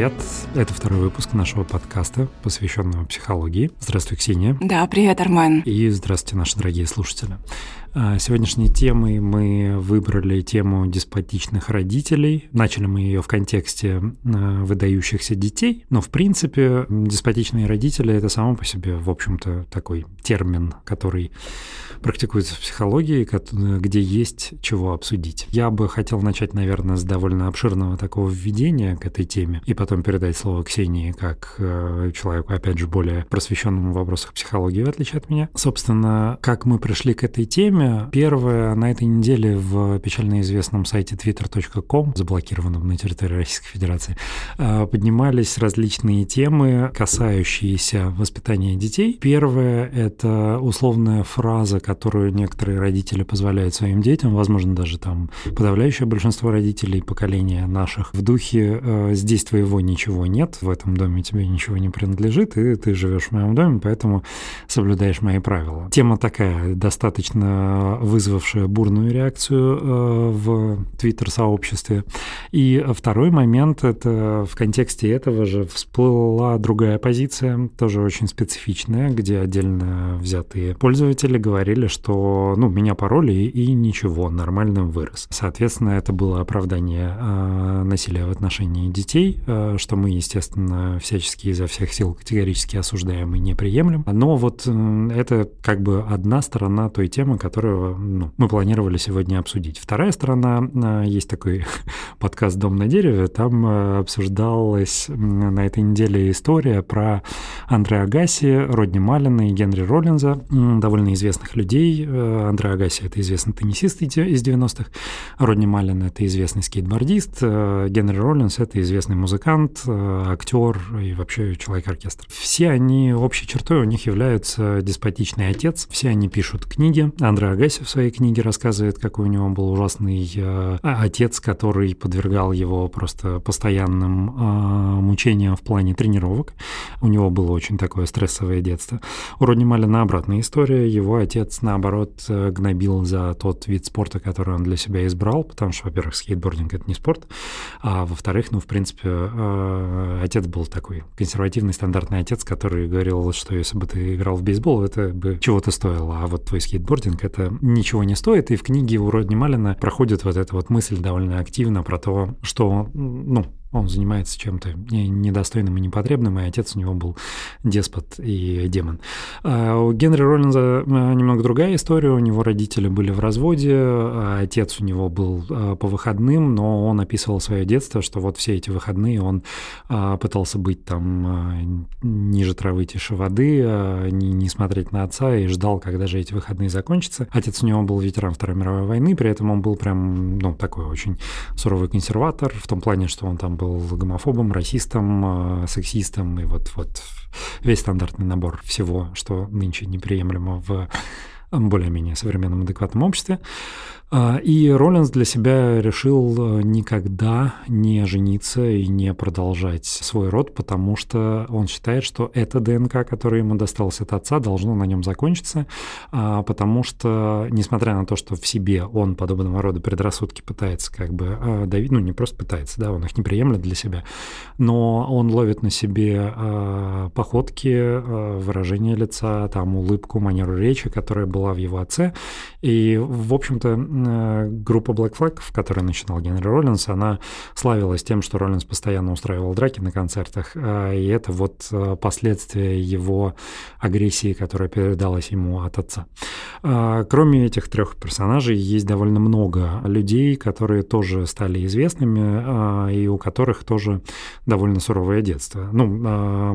привет! Это второй выпуск нашего подкаста, посвященного психологии. Здравствуй, Ксения. Да, привет, Армен. И здравствуйте, наши дорогие слушатели. А, сегодняшней темой мы выбрали тему деспотичных родителей. Начали мы ее в контексте а, выдающихся детей, но в принципе деспотичные родители это само по себе, в общем-то, такой термин, который практикуется в психологии, где есть чего обсудить. Я бы хотел начать, наверное, с довольно обширного такого введения к этой теме, и потом передать слово Ксении как э, человеку, опять же, более просвещенному в вопросах психологии, в отличие от меня. Собственно, как мы пришли к этой теме, время. Первое, на этой неделе в печально известном сайте twitter.com, заблокированном на территории Российской Федерации, э, поднимались различные темы, касающиеся воспитания детей. Первое — это условная фраза, которую некоторые родители позволяют своим детям, возможно, даже там подавляющее большинство родителей поколения наших, в духе э, «здесь твоего ничего нет, в этом доме тебе ничего не принадлежит, и ты живешь в моем доме, поэтому соблюдаешь мои правила». Тема такая достаточно вызвавшая бурную реакцию э, в твиттер-сообществе. И второй момент, это в контексте этого же всплыла другая позиция, тоже очень специфичная, где отдельно взятые пользователи говорили, что ну, меня пароли и ничего, нормальным вырос. Соответственно, это было оправдание э, насилия в отношении детей, э, что мы, естественно, всячески изо всех сил категорически осуждаем и не приемлем. Но вот это как бы одна сторона той темы, которая которую ну, мы планировали сегодня обсудить. Вторая сторона, а, есть такой подкаст «Дом на дереве», там а, обсуждалась на этой неделе история про Андреа Агаси, Родни Малина и Генри Роллинза, довольно известных людей. Э, Андреа Агаси — это известный теннисист из 90-х, Родни Малин — это известный скейтбордист, э, Генри Роллинз — это известный музыкант, э, актер и вообще человек-оркестр. Все они общей чертой у них являются деспотичный отец, все они пишут книги. Андреа Агаси в своей книге рассказывает, какой у него был ужасный э, отец, который подвергал его просто постоянным э, мучениям в плане тренировок. У него было очень такое стрессовое детство. У Родни Малина обратная история. Его отец, наоборот, э, гнобил за тот вид спорта, который он для себя избрал, потому что, во-первых, скейтбординг — это не спорт, а во-вторых, ну, в принципе, э, отец был такой консервативный, стандартный отец, который говорил, что если бы ты играл в бейсбол, это бы чего-то стоило, а вот твой скейтбординг — это это ничего не стоит. И в книге у Родни Малина проходит вот эта вот мысль довольно активно про то, что, ну, он занимается чем-то недостойным и непотребным, и отец у него был деспот и демон. А у Генри Роллинза э, немного другая история. У него родители были в разводе, а отец у него был э, по выходным, но он описывал свое детство, что вот все эти выходные он э, пытался быть там ниже травы, тише воды, не, смотреть на отца и ждал, когда же эти выходные закончатся. Отец у него был ветеран Второй мировой войны, при этом он был прям, ну, такой очень суровый консерватор, в том плане, что он там был гомофобом, расистом, э, сексистом и вот, вот весь стандартный набор всего, что нынче неприемлемо в более-менее современном адекватном обществе. А, и Роллинс для себя решил э, никогда не жениться и не продолжать свой род, потому что он считает, что это ДНК, которое ему досталось от отца, должно на нем закончиться, а, потому что, несмотря на то, что в себе он подобного рода предрассудки пытается как бы а, давить, ну не просто пытается, да, он их не приемлет для себя, но он ловит на себе походки, выражение лица, там улыбку, манеру речи, которая была в его отце, и, в общем-то, Э, группа Black Flag, в которой начинал Генри Роллинс, она славилась тем, что Роллинс постоянно устраивал драки на концертах, э, и это вот э, последствия его агрессии, которая передалась ему от отца. Кроме этих трех персонажей, есть довольно много людей, которые тоже стали известными, и у которых тоже довольно суровое детство. Ну,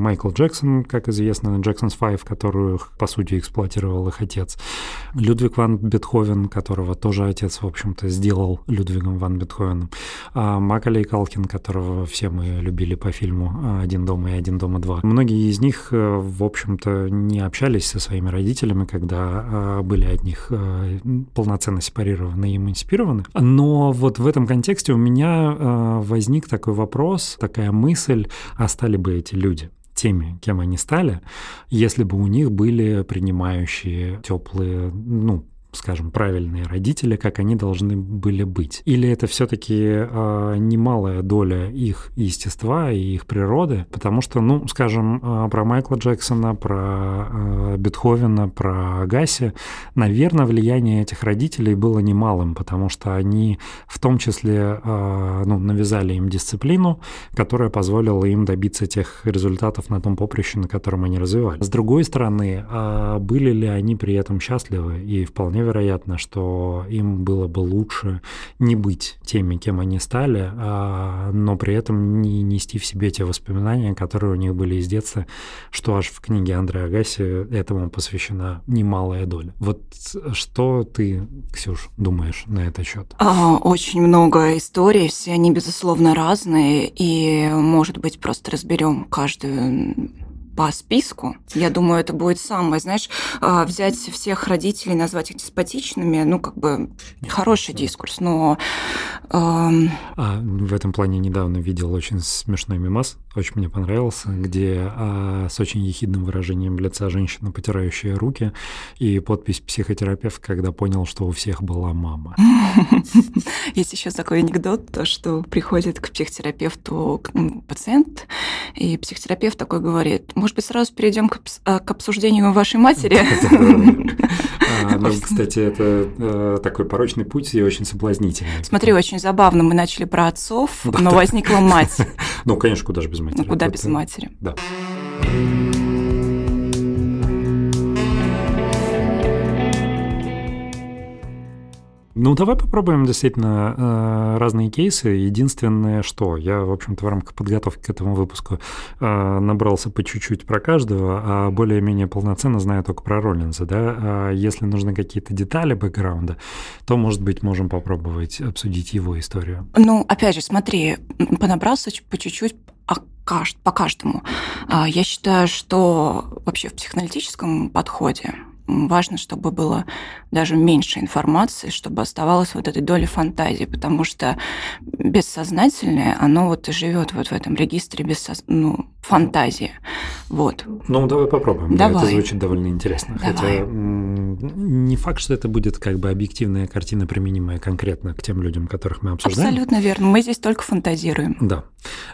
Майкл Джексон, как известно, Джексонс Five, которую, по сути, эксплуатировал их отец. Людвиг ван Бетховен, которого тоже отец, в общем-то, сделал Людвигом ван Бетховеном. А Макалей Калкин, которого все мы любили по фильму «Один дома» и «Один дома два». Многие из них, э, в общем-то, не общались со своими родителями, когда э, были от них э, полноценно сепарированы и эмансипированы. Но вот в этом контексте у меня возник такой вопрос, такая мысль, а стали бы эти люди? теми, кем они стали, если бы у них были принимающие, теплые, ну, скажем, правильные родители, как они должны были быть? Или это все-таки э, немалая доля их естества и их природы? Потому что, ну, скажем, э, про Майкла Джексона, про э, Бетховена, про Агаси, наверное, влияние этих родителей было немалым, потому что они в том числе э, ну, навязали им дисциплину, которая позволила им добиться тех результатов на том поприще, на котором они развивались. С другой стороны, э, были ли они при этом счастливы? И вполне вероятно, что им было бы лучше не быть теми, кем они стали, а, но при этом не нести в себе те воспоминания, которые у них были из детства, что аж в книге Андрея Агаси этому посвящена немалая доля. Вот что ты, Ксюш, думаешь на этот счет? А, очень много историй, все они, безусловно, разные, и, может быть, просто разберем каждую по списку. Я думаю, это будет самое, знаешь, а, взять всех родителей, назвать их деспотичными, ну, как бы хороший дискурс, но... Эм... А, в этом плане недавно видел очень смешной мимас, очень мне понравился, где а, с очень ехидным выражением лица женщина, потирающая руки, и подпись «психотерапевт», когда понял, что у всех была мама. Есть еще такой анекдот, то, что приходит к психотерапевту пациент, и психотерапевт такой говорит, может быть, сразу перейдем к, а, к обсуждению вашей матери? А, ну, кстати, это э, такой порочный путь и очень соблазнительный. Смотри, очень забавно. Мы начали про отцов, но возникла мать. Ну, конечно, куда же без матери. Ну, куда без матери. Да. Ну, давай попробуем действительно э, разные кейсы. Единственное, что я, в общем-то, в рамках подготовки к этому выпуску э, набрался по чуть-чуть про каждого, а более-менее полноценно знаю только про Роллинза, да. А если нужны какие-то детали бэкграунда, то, может быть, можем попробовать обсудить его историю. Ну, опять же, смотри, понабрался по чуть-чуть по каждому. А, я считаю, что вообще в психоаналитическом подходе важно, чтобы было даже меньше информации, чтобы оставалась вот этой доля фантазии, потому что бессознательное, оно вот и живет вот в этом регистре без ну, фантазии. Вот. Ну, давай попробуем. Давай. Да, это звучит довольно интересно. Давай. Хотя не факт, что это будет как бы объективная картина, применимая конкретно к тем людям, которых мы обсуждаем. Абсолютно верно. Мы здесь только фантазируем. Да.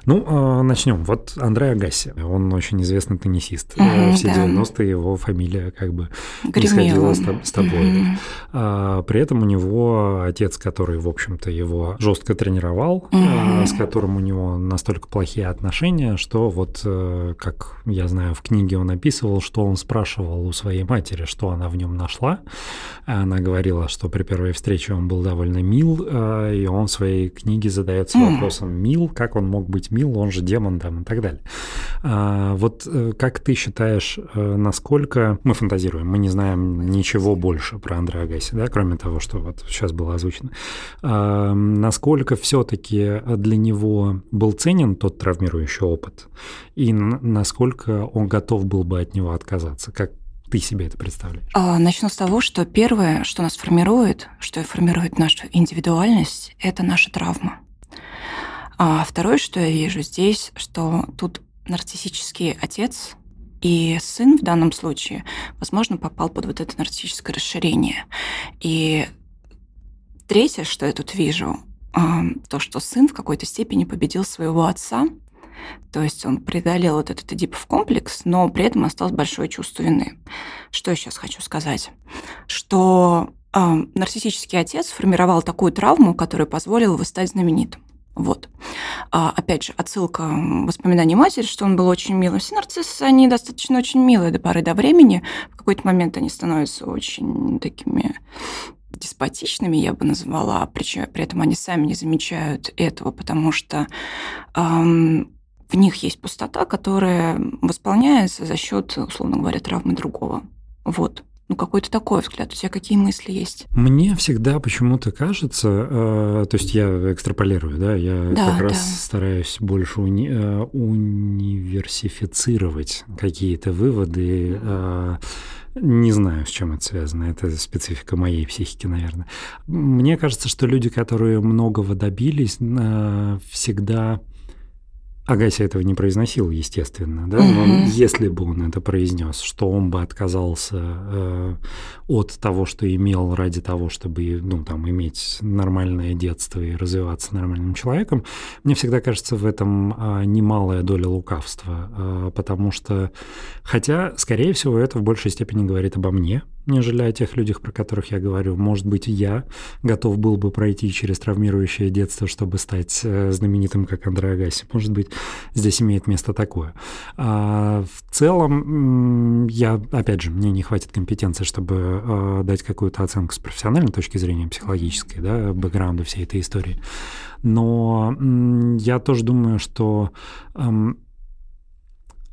Ну, а, начнем. Вот Андрей Агаси. Он очень известный теннисист. Угу, Все да. 90-е его фамилия как бы Гремела. не с тобой. Угу. А, при этом у него отец, который, в общем-то, его жестко тренировал, угу. с которым у него настолько плохие отношения, что вот, э, как я знаю, в книге он описывал, что он спрашивал у своей матери, что она в нем нашла. Она говорила, что при первой встрече он был довольно мил, э, и он в своей книге задается вопросом, мил, как он мог быть мил, он же демон там и так далее. А, вот э, как ты считаешь, насколько мы фантазируем, мы не знаем ничего больше про Андреа Агаси, да, кроме того, что вот сейчас было озвучено. А, насколько все-таки для него был ценен тот травмирующий опыт, и насколько он готов был бы от него отказаться? Как ты себе это представляешь? А, начну с того, что первое, что нас формирует, что формирует нашу индивидуальность, это наша травма. А второе, что я вижу здесь, что тут нарциссический отец и сын в данном случае, возможно, попал под вот это нарциссическое расширение. И третье, что я тут вижу, то, что сын в какой-то степени победил своего отца, то есть он преодолел вот этот эдипов комплекс, но при этом осталось большое чувство вины. Что я сейчас хочу сказать? Что э, нарциссический отец формировал такую травму, которая позволила его стать знаменитым. Вот. А, опять же, отсылка воспоминаний матери, что он был очень милым. Все нарциссы, они достаточно очень милые до поры до времени. В какой-то момент они становятся очень такими деспотичными, я бы назвала, причем при этом они сами не замечают этого, потому что эм, в них есть пустота, которая восполняется за счет, условно говоря, травмы другого. Вот. Ну, какой-то такой взгляд. У тебя какие мысли есть? Мне всегда почему-то кажется, э, то есть я экстраполирую, да, я да, как да. раз стараюсь больше уни, э, универсифицировать какие-то выводы. Э, не знаю, с чем это связано. Это специфика моей психики, наверное. Мне кажется, что люди, которые многого добились, э, всегда Агаси этого не произносил, естественно, да, но mm-hmm. если бы он это произнес, что он бы отказался э, от того, что имел ради того, чтобы, ну, там, иметь нормальное детство и развиваться нормальным человеком, мне всегда кажется в этом э, немалая доля лукавства, э, потому что, хотя, скорее всего, это в большей степени говорит обо мне, нежели о тех людях, про которых я говорю. Может быть, я готов был бы пройти через травмирующее детство, чтобы стать э, знаменитым, как Андрей Агаси. Может быть, здесь имеет место такое. А в целом, я, опять же, мне не хватит компетенции, чтобы э, дать какую-то оценку с профессиональной точки зрения, психологической, да, бэкграунда всей этой истории. Но я тоже думаю, что эм,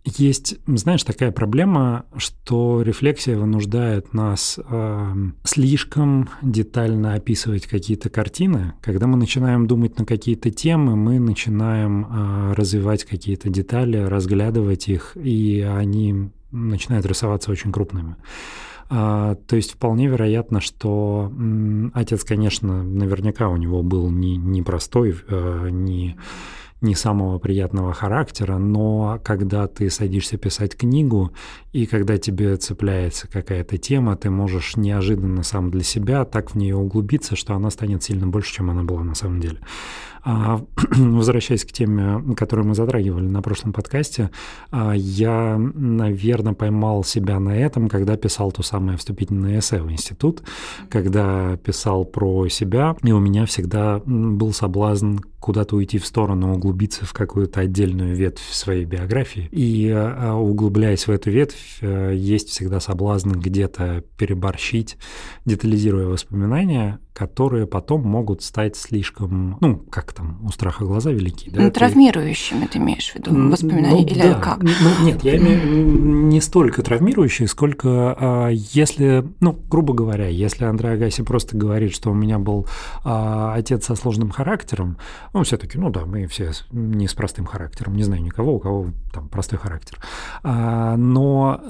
есть, знаешь, такая проблема, что рефлексия вынуждает нас э, слишком детально описывать какие-то картины. Когда мы начинаем думать на какие-то темы, мы начинаем э, развивать какие-то детали, разглядывать их, и они начинают рисоваться очень крупными. А, то есть вполне вероятно, что отец, конечно, наверняка у него был не, не простой, э, не не самого приятного характера, но когда ты садишься писать книгу, и когда тебе цепляется какая-то тема, ты можешь неожиданно сам для себя так в нее углубиться, что она станет сильно больше, чем она была на самом деле. А, возвращаясь к теме, которую мы затрагивали на прошлом подкасте, а, я, наверное, поймал себя на этом, когда писал то самое вступительное эссе в институт, когда писал про себя, и у меня всегда был соблазн куда-то уйти в сторону, углубиться в какую-то отдельную ветвь своей биографии. И а, углубляясь в эту ветвь, э, есть всегда соблазн где-то переборщить, детализируя воспоминания, которые потом могут стать слишком, ну, как там, у страха глаза велики. Да? Ну, травмирующими ты имеешь в виду воспоминания ну, или да. как? Ну, нет, я имею не столько травмирующие, сколько а, если, ну, грубо говоря, если Андрей Агаси просто говорит, что у меня был а, отец со сложным характером, ну, все таки ну да, мы все не с простым характером, не знаю никого, у кого там простой характер. А, но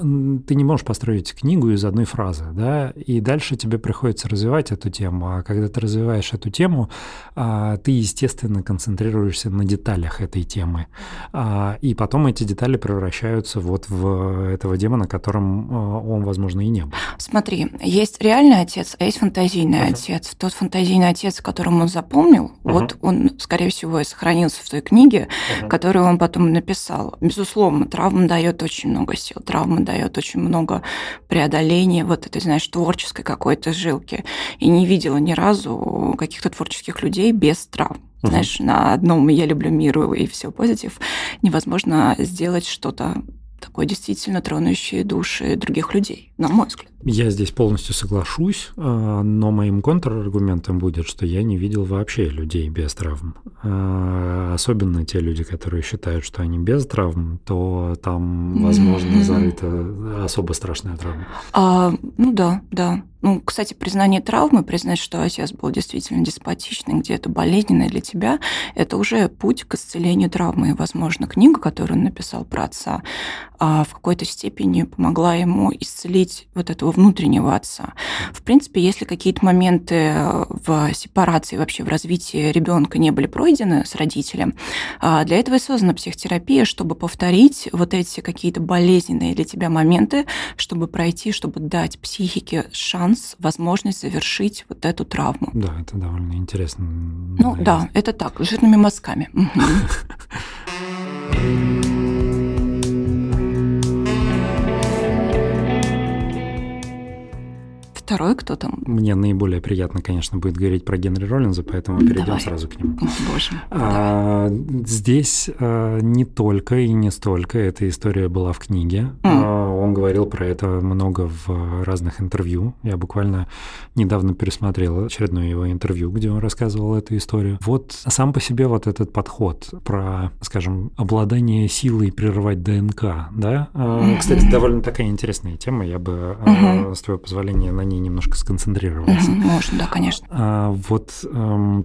ты не можешь построить книгу из одной фразы, да, и дальше тебе приходится развивать эту тему, а когда ты развиваешь эту тему, а, ты, естественно, концентрируешься на деталях этой темы. А, и потом эти детали превращаются вот в этого демона, которым а, он, возможно, и не был. Смотри, есть реальный отец, а есть фантазийный uh-huh. отец. Тот фантазийный отец, которым он запомнил, uh-huh. вот он, скорее всего, и сохранился в той книге, uh-huh. которую он потом написал. Безусловно, травма дает очень много сил, травма дает очень много преодоления вот этой, знаешь, творческой какой-то жилки. И не видела ни ни разу каких-то творческих людей без травм. Uh-huh. Знаешь, на одном «я люблю мир» и все позитив невозможно сделать что-то такое действительно тронущее души других людей, на мой взгляд. Я здесь полностью соглашусь, а, но моим контраргументом будет, что я не видел вообще людей без травм. А, особенно те люди, которые считают, что они без травм, то там, возможно, зарыта особо страшная травма. А, ну да, да. Ну, кстати, признание травмы, признать, что отец был действительно деспотичный, где это болезненно для тебя, это уже путь к исцелению травмы. И, возможно, книга, которую он написал про отца, а, в какой-то степени помогла ему исцелить вот этого внутреннего отца. В принципе, если какие-то моменты э, в сепарации, вообще в развитии ребенка не были пройдены с родителем, а, для этого и создана психотерапия, чтобы повторить вот эти какие-то болезненные для тебя моменты, чтобы пройти, чтобы дать психике шанс, возможность завершить вот эту травму. Да, это довольно интересно. Ну да, это так, жирными мазками. Второй кто там? Мне наиболее приятно, конечно, будет говорить про Генри Роллинза, поэтому перейдем Давай. сразу к нему. Боже. А, здесь а, не только и не столько эта история была в книге. Mm. А, он говорил про это много в разных интервью. Я буквально недавно пересмотрел очередное его интервью, где он рассказывал эту историю. Вот сам по себе вот этот подход про, скажем, обладание силой прерывать ДНК, да? Mm-hmm. Кстати, довольно такая интересная тема. Я бы, mm-hmm. с твоего позволения, на ней немножко сконцентрировался. Можно, да, конечно. А, вот эм,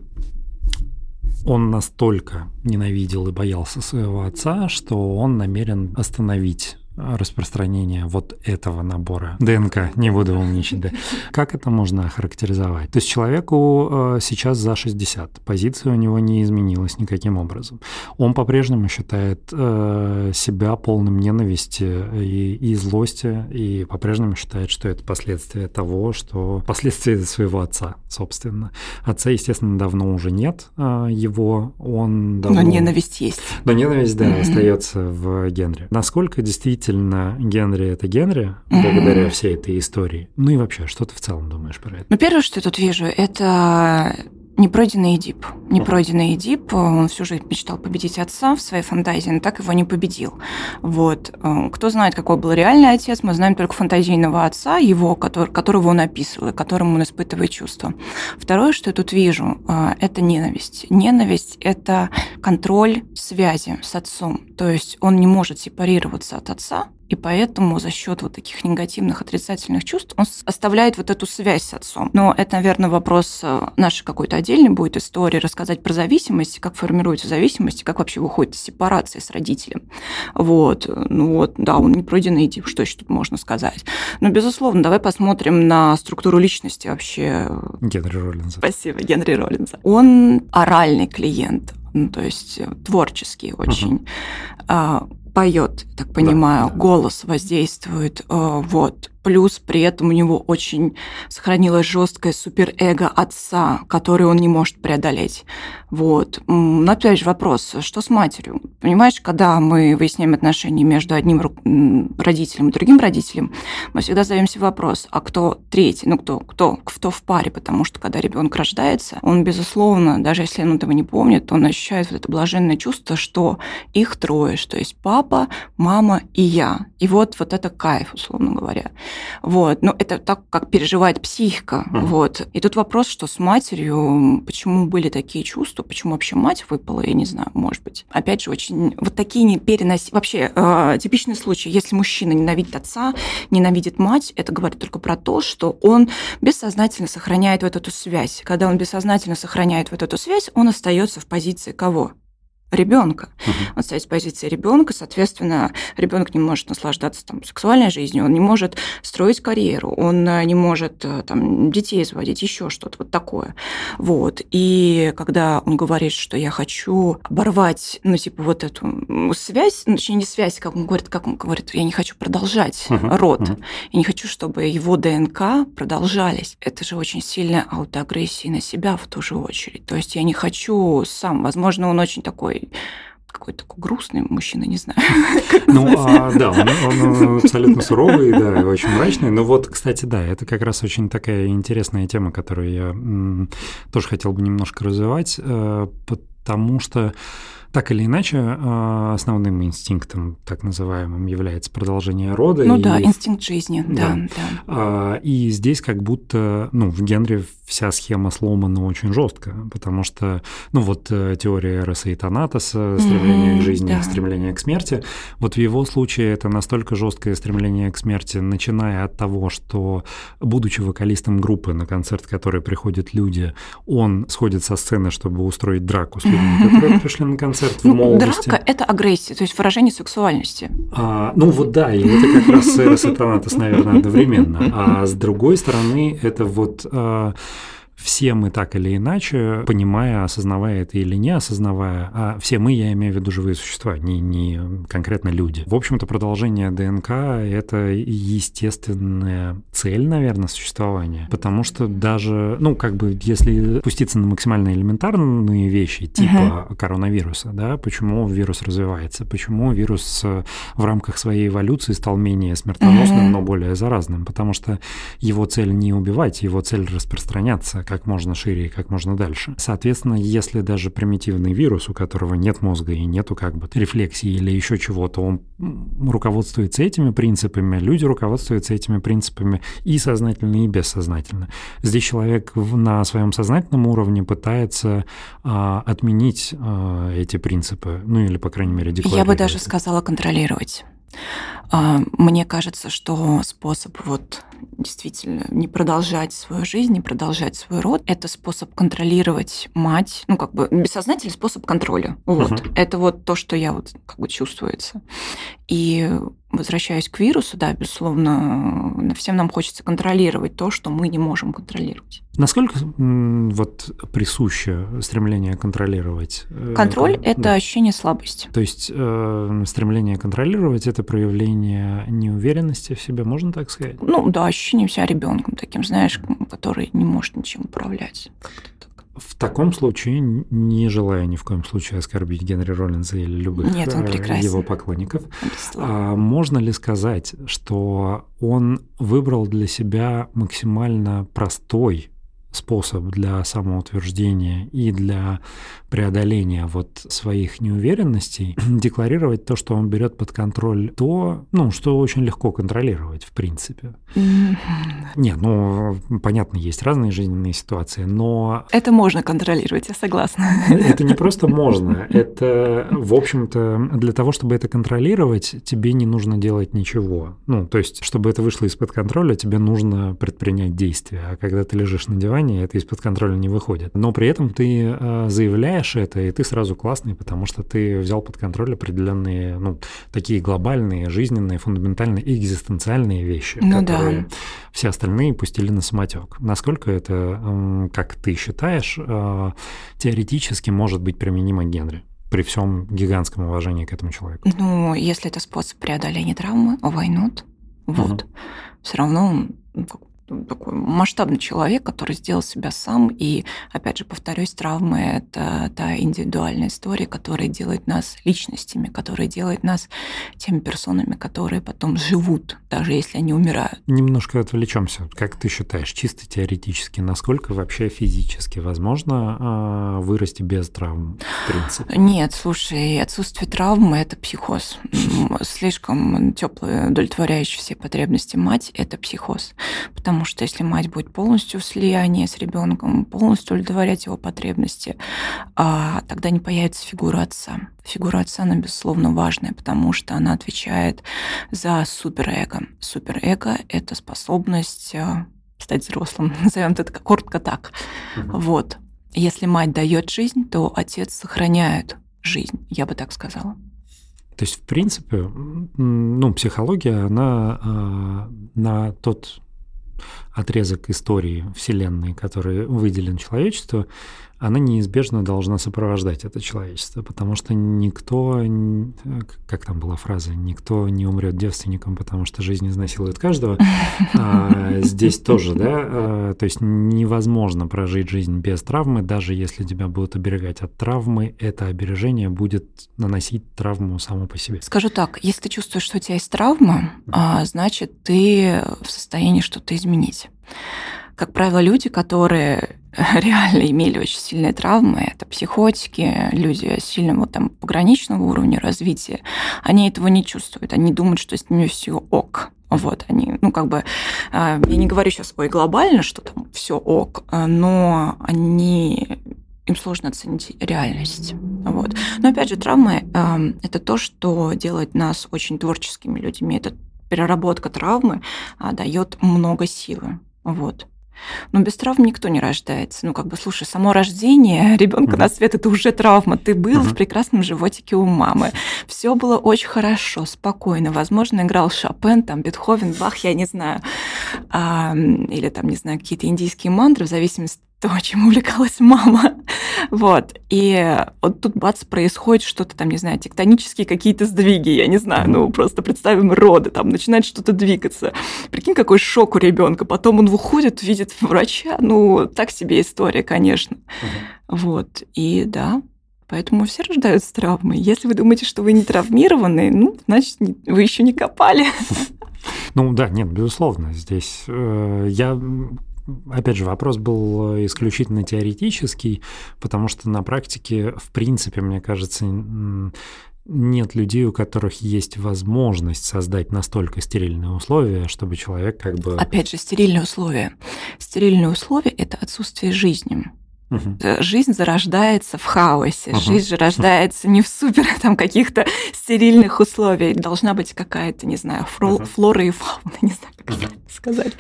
он настолько ненавидел и боялся своего отца, что он намерен остановить распространения вот этого набора ДНК, не буду умничать, да. Как это можно охарактеризовать? То есть человеку э, сейчас за 60, позиция у него не изменилась никаким образом. Он по-прежнему считает э, себя полным ненависти и, и злости, и по-прежнему считает, что это последствия того, что последствия своего отца, собственно. Отца, естественно, давно уже нет э, его, он давно... Но ненависть есть. Но ненависть, да, mm-hmm. остается в Генри. Насколько действительно Генри это Генри, благодаря всей этой истории? Ну и вообще, что ты в целом думаешь про это? Ну, первое, что я тут вижу, это Непройденный Эдип. Непройденный Эдип, он всю жизнь мечтал победить отца в своей фантазии, но так его не победил. Вот. Э, кто знает, какой был реальный отец, мы знаем только фантазийного отца, его, который, которого он описывал, и которому он испытывает чувства. Второе, что я тут вижу, э, это ненависть. Ненависть – это контроль связи с отцом. То есть он не может сепарироваться от отца, и поэтому за счет вот таких негативных, отрицательных чувств он оставляет вот эту связь с отцом. Но это, наверное, вопрос э, нашей какой-то отдельной будет истории, рассказать про зависимость, как формируется зависимость, как вообще выходит сепарация с родителем. Вот. Ну вот, да, он не пройденный тип, что еще тут можно сказать. Но, безусловно, давай посмотрим на структуру личности вообще. Генри Роллинза. Спасибо, Генри Роллинза. Он оральный клиент, ну, то есть э, творческий очень. Uh-huh поет, так понимаю, да, голос воздействует, э, вот, Плюс при этом у него очень сохранилось жесткое суперэго отца, который он не может преодолеть. Вот. Но опять же вопрос, что с матерью? Понимаешь, когда мы выясняем отношения между одним родителем и другим родителем, мы всегда задаем себе вопрос, а кто третий? Ну, кто, кто, кто в паре? Потому что когда ребенок рождается, он, безусловно, даже если он этого не помнит, он ощущает вот это блаженное чувство, что их трое, что есть папа, мама и я. И вот, вот это кайф, условно говоря. Вот. Но это так, как переживает психика. Mm. Вот. И тут вопрос, что с матерью, почему были такие чувства, почему вообще мать выпала, я не знаю, может быть. Опять же, очень вот такие не переноси... Вообще, э, типичный случай, если мужчина ненавидит отца, ненавидит мать, это говорит только про то, что он бессознательно сохраняет вот эту связь. Когда он бессознательно сохраняет вот эту связь, он остается в позиции кого? Ребенка. Uh-huh. Он стоит с позиции ребенка, соответственно, ребенок не может наслаждаться там, сексуальной жизнью, он не может строить карьеру, он э, не может э, там, детей заводить, еще что-то вот такое. Вот. И когда он говорит, что я хочу оборвать, ну, типа, вот эту связь, ну, точнее, не связь, как он говорит, как он говорит, я не хочу продолжать uh-huh. род, uh-huh. я не хочу, чтобы его ДНК продолжались. Это же очень сильная аутоагрессия на себя в ту же очередь. То есть я не хочу сам, возможно, он очень такой какой-то такой грустный мужчина, не знаю. Ну, а, да, он, он абсолютно суровый, да, очень мрачный. Но вот, кстати, да, это как раз очень такая интересная тема, которую я м, тоже хотел бы немножко развивать, э, потому что так или иначе, а, основным инстинктом, так называемым, является продолжение рода. Ну и... да, инстинкт жизни, да. да. да. А, и здесь как будто, ну, в Генри вся схема сломана очень жестко, потому что, ну, вот э, теория Эроса и Танатоса, стремление mm-hmm, к жизни, да. стремление к смерти, вот в его случае это настолько жесткое стремление к смерти, начиная от того, что, будучи вокалистом группы, на концерт который приходят люди, он сходит со сцены, чтобы устроить драку с людьми, которые пришли на концерт, концерт в ну, молодости. Драка – это агрессия, то есть выражение сексуальности. А, ну вот да, и это как раз Эрос и Танатос, наверное, одновременно. А с другой стороны, это вот… Все мы так или иначе, понимая, осознавая это или не осознавая, а все мы, я имею в виду живые существа, не, не конкретно люди. В общем-то, продолжение ДНК — это естественная цель, наверное, существования, потому что даже, ну, как бы, если пуститься на максимально элементарные вещи, типа uh-huh. коронавируса, да, почему вирус развивается, почему вирус в рамках своей эволюции стал менее смертоносным, uh-huh. но более заразным, потому что его цель не убивать, его цель распространяться, как можно шире и как можно дальше. Соответственно, если даже примитивный вирус, у которого нет мозга и нету как бы рефлексии или еще чего-то, он руководствуется этими принципами, люди руководствуются этими принципами и сознательно, и бессознательно. Здесь человек на своем сознательном уровне пытается а, отменить а, эти принципы, ну или, по крайней мере, декларировать. Я бы даже сказала контролировать. А, мне кажется, что способ вот действительно не продолжать свою жизнь, не продолжать свой род, это способ контролировать мать, ну как бы бессознательный способ контроля. Вот. Uh-huh. Это вот то, что я вот как бы чувствуется. И возвращаясь к вирусу, да, безусловно, всем нам хочется контролировать то, что мы не можем контролировать. Насколько вот присуще стремление контролировать? Э, Контроль – это да. ощущение слабости. То есть э, стремление контролировать – это проявление неуверенности в себе, можно так сказать? Ну да, ощущение себя ребенком таким, знаешь, который не может ничем управлять. В таком случае, не желая ни в коем случае оскорбить Генри Роллинза или любых Нет, э, его поклонников, а можно ли сказать, что он выбрал для себя максимально простой способ для самоутверждения и для преодоления вот своих неуверенностей, декларировать то, что он берет под контроль то, ну, что очень легко контролировать, в принципе. Нет, ну, понятно, есть разные жизненные ситуации, но... Это можно контролировать, я согласна. Это не просто можно, это, в общем-то, для того, чтобы это контролировать, тебе не нужно делать ничего. Ну, то есть, чтобы это вышло из-под контроля, тебе нужно предпринять действия. А когда ты лежишь на диване, это из-под контроля не выходит. Но при этом ты э, заявляешь это, и ты сразу классный, потому что ты взял под контроль определенные, ну, такие глобальные, жизненные, фундаментальные, экзистенциальные вещи, ну, которые да. все остальные пустили на самотек. Насколько это, как ты считаешь, э, теоретически может быть применимо Генри? при всем гигантском уважении к этому человеку. Ну, если это способ преодоления травмы, войнут, вот. Угу. Все равно такой масштабный человек, который сделал себя сам. И, опять же, повторюсь, травмы — это та индивидуальная история, которая делает нас личностями, которая делает нас теми персонами, которые потом живут, даже если они умирают. Немножко отвлечемся. Как ты считаешь, чисто теоретически, насколько вообще физически возможно э, вырасти без травм, в принципе? Нет, слушай, отсутствие травмы — это психоз. Слишком теплая, удовлетворяющая все потребности мать — это психоз. Потому потому что если мать будет полностью в слиянии с ребенком, полностью удовлетворять его потребности, а, тогда не появится фигура отца. Фигура отца, она, безусловно, важная, потому что она отвечает за суперэго. Суперэго — это способность а, стать взрослым, назовем это коротко так. Вот. Если мать дает жизнь, то отец сохраняет жизнь, я бы так сказала. То есть, в принципе, ну, психология, она э, на тот отрезок истории Вселенной, который выделен человечеству, она неизбежно должна сопровождать это человечество, потому что никто, как там была фраза, никто не умрет девственником, потому что жизнь изнасилует каждого. А здесь тоже, да, а, то есть невозможно прожить жизнь без травмы, даже если тебя будут оберегать от травмы, это обережение будет наносить травму само по себе. Скажу так, если ты чувствуешь, что у тебя есть травма, а, значит, ты в состоянии что-то изменить. Как правило, люди, которые реально имели очень сильные травмы, это психотики, люди сильного там пограничного уровня развития, они этого не чувствуют, они думают, что с ними все ок. Вот они, ну как бы, а, я не говорю сейчас, ой, глобально, что там все ок, а, но они им сложно оценить реальность. Вот. Но опять же, травмы э, это то, что делает нас очень творческими людьми. Это переработка травмы э, дает много силы. Вот. Но без травм никто не рождается. Ну, как бы, слушай, само рождение ребенка mm-hmm. на свет это уже травма. Ты был mm-hmm. в прекрасном животике у мамы. Все было очень хорошо, спокойно. Возможно, играл Шопен, там, Бетховен, Бах, я не знаю. А, или там, не знаю, какие-то индийские мантры, в зависимости то, чем увлекалась мама. Вот. И вот тут бац, происходит что-то там, не знаю, тектонические какие-то сдвиги, я не знаю, ну просто представим роды, там начинает что-то двигаться. Прикинь, какой шок у ребенка. Потом он выходит, видит врача. Ну, так себе история, конечно. Вот. И да, Поэтому все рождаются с травмой. Если вы думаете, что вы не травмированы, ну, значит, вы еще не копали. Ну да, нет, безусловно. Здесь э, я опять же, вопрос был исключительно теоретический, потому что на практике, в принципе, мне кажется, нет людей, у которых есть возможность создать настолько стерильные условия, чтобы человек как бы... Опять же, стерильные условия. Стерильные условия – это отсутствие жизни. Угу. Жизнь зарождается в хаосе, угу. жизнь же рождается не в супер там каких-то стерильных условиях. Должна быть какая-то, не знаю, фро- угу. флора и фауна, не знаю, как угу. сказать.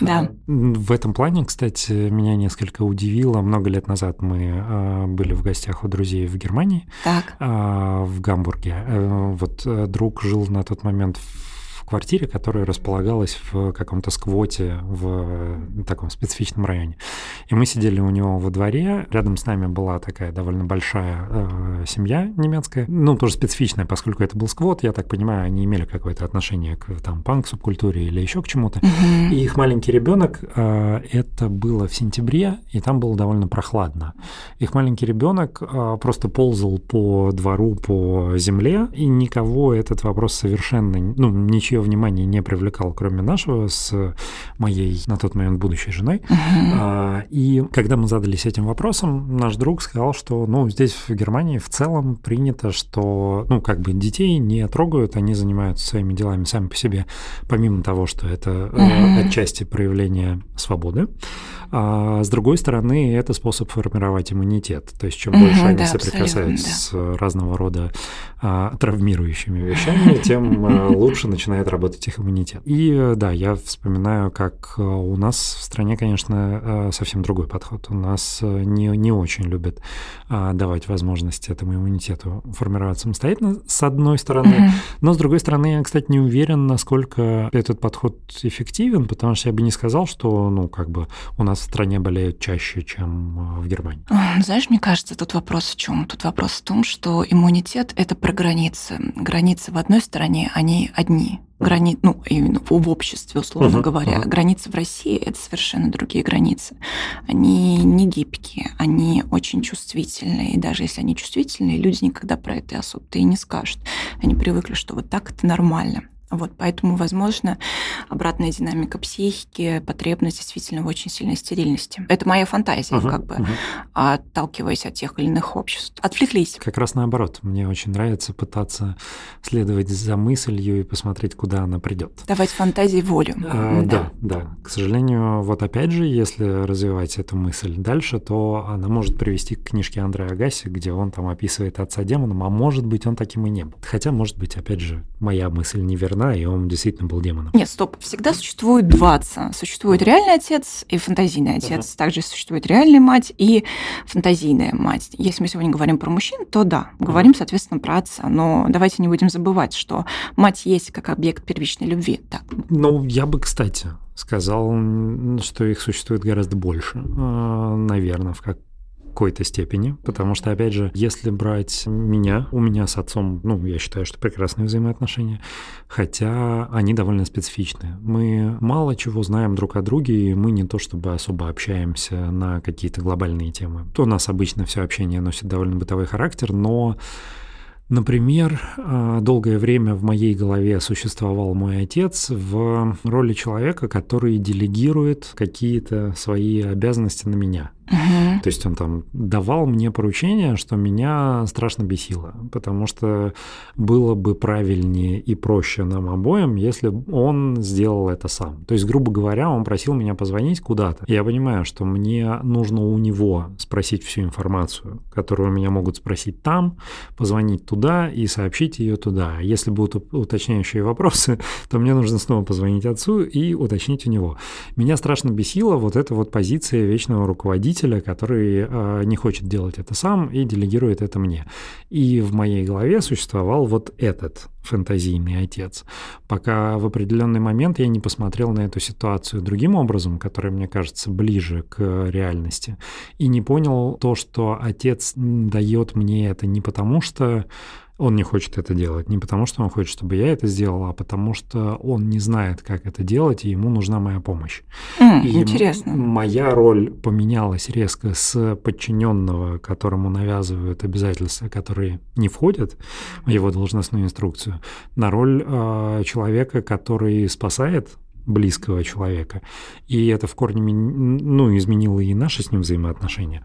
Да. В этом плане, кстати, меня несколько удивило. Много лет назад мы э, были в гостях у друзей в Германии, так. Э, в Гамбурге. Э, вот друг жил на тот момент в квартире, которая располагалась в каком-то сквоте в таком специфичном районе. И мы сидели у него во дворе, рядом с нами была такая довольно большая э, семья немецкая, ну, тоже специфичная, поскольку это был сквот, я так понимаю, они имели какое-то отношение к там панк-субкультуре или еще к чему-то. Mm-hmm. И их маленький ребенок, э, это было в сентябре, и там было довольно прохладно. Их маленький ребенок э, просто ползал по двору, по земле, и никого этот вопрос совершенно, ну, ничье внимание не привлекал, кроме нашего с моей на тот момент будущей женой. Uh-huh. И когда мы задались этим вопросом, наш друг сказал, что, ну, здесь в Германии в целом принято, что, ну, как бы детей не трогают, они занимаются своими делами сами по себе, помимо того, что это uh-huh. отчасти проявление свободы. А с другой стороны, это способ формировать иммунитет. То есть чем больше угу, они да, соприкасаются да. с разного рода а, травмирующими вещами, тем а, лучше начинает работать их иммунитет. И да, я вспоминаю, как а, у нас в стране, конечно, а, совсем другой подход. У нас не, не очень любят давать возможность этому иммунитету формироваться самостоятельно, с одной стороны. Но с другой стороны, я, кстати, не уверен, насколько этот подход эффективен, потому что я бы не сказал, что, ну, как бы у нас стране болеют чаще, чем в Германии. Знаешь, мне кажется, тут вопрос в чем? Тут вопрос в том, что иммунитет – это про границы. Границы в одной стороне, они одни. Грани... Ну, именно в обществе, условно uh-huh, говоря. Uh-huh. Границы в России – это совершенно другие границы. Они не гибкие, они очень чувствительные. И даже если они чувствительные, люди никогда про это особо-то и не скажут. Они привыкли, что вот так это нормально. Вот, поэтому, возможно, обратная динамика психики, потребность действительно в очень сильной стерильности. Это моя фантазия, uh-huh, как бы, uh-huh. отталкиваясь от тех или иных обществ. Отвлеклись. Как раз наоборот. Мне очень нравится пытаться следовать за мыслью и посмотреть, куда она придет. Давать фантазии волю. А, да. да, да. К сожалению, вот опять же, если развивать эту мысль дальше, то она может привести к книжке Андрея Агаси, где он там описывает отца демоном, а может быть, он таким и не был. Хотя, может быть, опять же, моя мысль неверна, она, и он действительно был демоном. Нет, стоп. Всегда существует два отца. Существует реальный отец и фантазийный отец. Uh-huh. Также существует реальная мать и фантазийная мать. Если мы сегодня говорим про мужчин, то да, говорим, соответственно, про отца. Но давайте не будем забывать, что мать есть как объект первичной любви. Так. Ну, я бы, кстати, сказал, что их существует гораздо больше, а, наверное, в как какой-то степени, потому что, опять же, если брать меня, у меня с отцом, ну, я считаю, что прекрасные взаимоотношения, хотя они довольно специфичны. Мы мало чего знаем друг о друге, и мы не то чтобы особо общаемся на какие-то глобальные темы. То у нас обычно все общение носит довольно бытовой характер, но Например, э, долгое время в моей голове существовал мой отец в роли человека, который делегирует какие-то свои обязанности на меня. Угу. То есть он там давал мне поручение, что меня страшно бесило, потому что было бы правильнее и проще нам обоим, если он сделал это сам. То есть, грубо говоря, он просил меня позвонить куда-то. Я понимаю, что мне нужно у него спросить всю информацию, которую меня могут спросить там, позвонить туда и сообщить ее туда. Если будут уточняющие вопросы, то мне нужно снова позвонить отцу и уточнить у него. Меня страшно бесила вот эта вот позиция вечного руководителя, руководителя, который э, не хочет делать это сам и делегирует это мне. И в моей голове существовал вот этот фэнтезийный отец, пока в определенный момент я не посмотрел на эту ситуацию другим образом, который мне кажется ближе к реальности, и не понял то, что отец дает мне это не потому, что он не хочет это делать. Не потому, что он хочет, чтобы я это сделала, а потому что он не знает, как это делать, и ему нужна моя помощь. Mm, и интересно. Моя роль поменялась резко с подчиненного, которому навязывают обязательства, которые не входят в его должностную инструкцию, на роль э, человека, который спасает близкого человека. И это в корне ну, изменило и наши с ним взаимоотношения.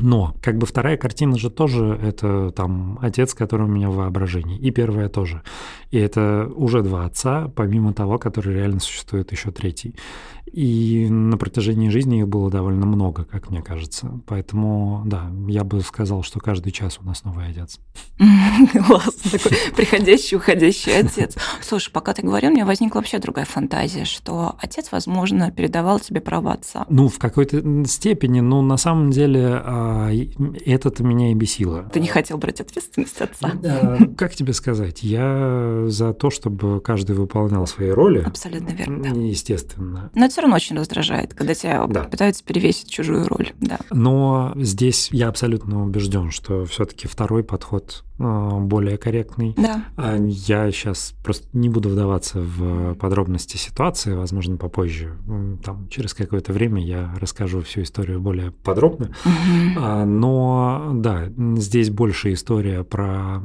Но как бы вторая картина же тоже это там отец, который у меня в воображении, и первая тоже. И это уже два отца, помимо того, который реально существует еще третий. И на протяжении жизни их было довольно много, как мне кажется. Поэтому, да, я бы сказал, что каждый час у нас новый отец. Классно, такой приходящий, уходящий отец. Слушай, пока ты говорил, у меня возникла вообще другая фантазия, что отец, возможно, передавал тебе права отца. Ну, в какой-то степени, но на самом деле это-то меня и бесило. Ты не хотел брать ответственность отца? Да. Как тебе сказать? Я за то, чтобы каждый выполнял свои роли. Абсолютно верно, да. Естественно. Но это все равно очень раздражает, когда тебя да. пытаются перевесить чужую роль. Да. Но здесь я абсолютно убежден, что все-таки второй подход а, более корректный. Да. А я сейчас просто не буду вдаваться в подробности ситуации, возможно, попозже. Там, через какое-то время я расскажу всю историю более подробно. Угу. Но да, здесь больше история про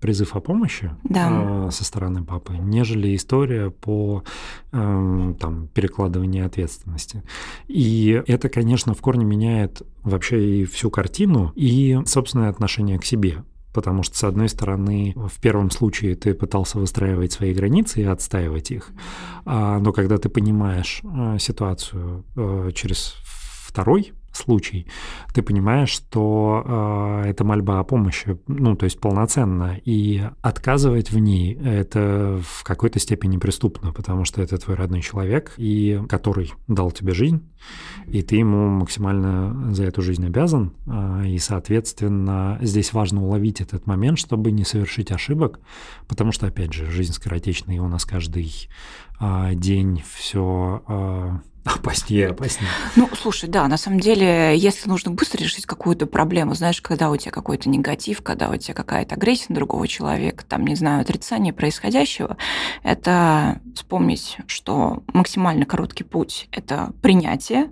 призыв о помощи да. со стороны папы, нежели история по эм, там, перекладыванию ответственности. И это, конечно, в корне меняет вообще и всю картину, и собственное отношение к себе. Потому что, с одной стороны, в первом случае ты пытался выстраивать свои границы и отстаивать их, а, но когда ты понимаешь э, ситуацию э, через второй случай, ты понимаешь, что э, это мольба о помощи, ну, то есть полноценно, и отказывать в ней это в какой-то степени преступно, потому что это твой родной человек, и который дал тебе жизнь, и ты ему максимально за эту жизнь обязан, э, и, соответственно, здесь важно уловить этот момент, чтобы не совершить ошибок, потому что, опять же, жизнь скоротечная, и у нас каждый э, день все э, Опаснее, опаснее. Ну, слушай, да, на самом деле, если нужно быстро решить какую-то проблему, знаешь, когда у тебя какой-то негатив, когда у тебя какая-то агрессия на другого человека, там, не знаю, отрицание происходящего, это вспомнить, что максимально короткий путь – это принятие,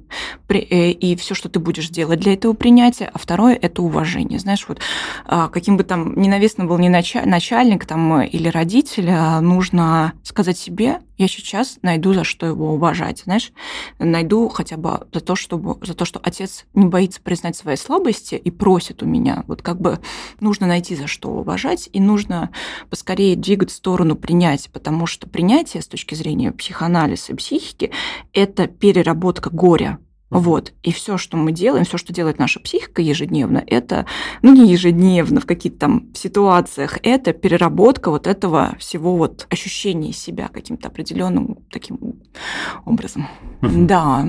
э, и все, что ты будешь делать для этого принятия, а второе – это уважение. Знаешь, вот а, каким бы там ненавистным был ни начальник там, или родитель, а, нужно сказать себе, я сейчас найду, за что его уважать, знаешь, найду хотя бы за то, чтобы, за то, что отец не боится признать свои слабости и просит у меня. Вот как бы нужно найти, за что уважать, и нужно поскорее двигать в сторону принятия, потому что принятие с точки зрения психоанализа и психики – это переработка горя, вот. И все, что мы делаем, все, что делает наша психика ежедневно, это, ну не ежедневно, в каких-то там ситуациях, это переработка вот этого всего вот ощущения себя каким-то определенным таким образом. Да.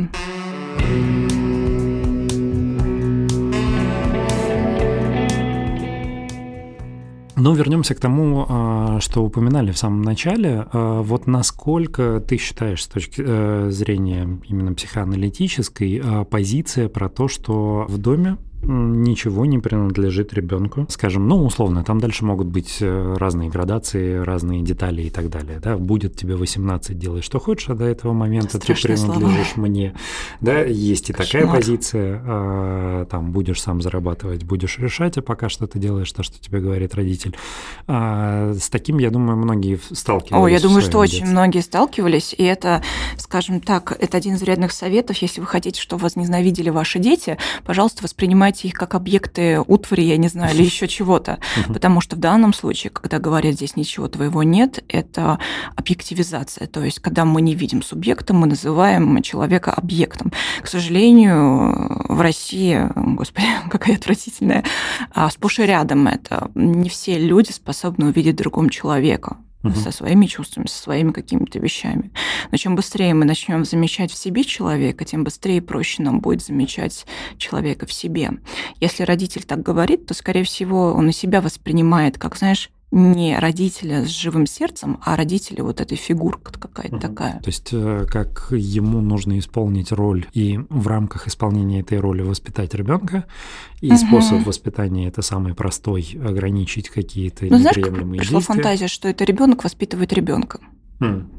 Но вернемся к тому, а, что упоминали в самом начале. А, вот насколько ты считаешь с точки э, зрения именно психоаналитической а, позиция про то, что в доме ничего не принадлежит ребенку. Скажем, ну, условно, там дальше могут быть э, разные градации, разные детали и так далее. Да? Будет тебе 18, делай что хочешь, а до этого момента Страшные ты принадлежишь слова. мне. Да, есть и Кошмар. такая позиция. А, там будешь сам зарабатывать, будешь решать, а пока что ты делаешь то, что тебе говорит родитель. А, с таким, я думаю, многие сталкивались. О, я думаю, что детстве. очень многие сталкивались, и это, скажем так, это один из вредных советов. Если вы хотите, чтобы вас ненавидели ваши дети, пожалуйста, воспринимайте воспринимайте их как объекты утвари, я не знаю, или еще чего-то. Потому что в данном случае, когда говорят, здесь ничего твоего нет, это объективизация. То есть, когда мы не видим субъекта, мы называем человека объектом. К сожалению, в России, господи, какая отвратительная, а сплошь и рядом это. Не все люди способны увидеть другом человека угу. со своими чувствами, со своими какими-то вещами. Но чем быстрее мы начнем замечать в себе человека, тем быстрее и проще нам будет замечать человека в себе. Если родитель так говорит, то, скорее всего, он и себя воспринимает как, знаешь, не родителя с живым сердцем, а родителя вот этой фигурка какая-то угу. такая. То есть э, как ему нужно исполнить роль и в рамках исполнения этой роли воспитать ребенка, и угу. способ воспитания это самый простой, ограничить какие-то ну, неприемлемые знаешь, пришла фантазия, что это ребенок воспитывает ребенка. Хм.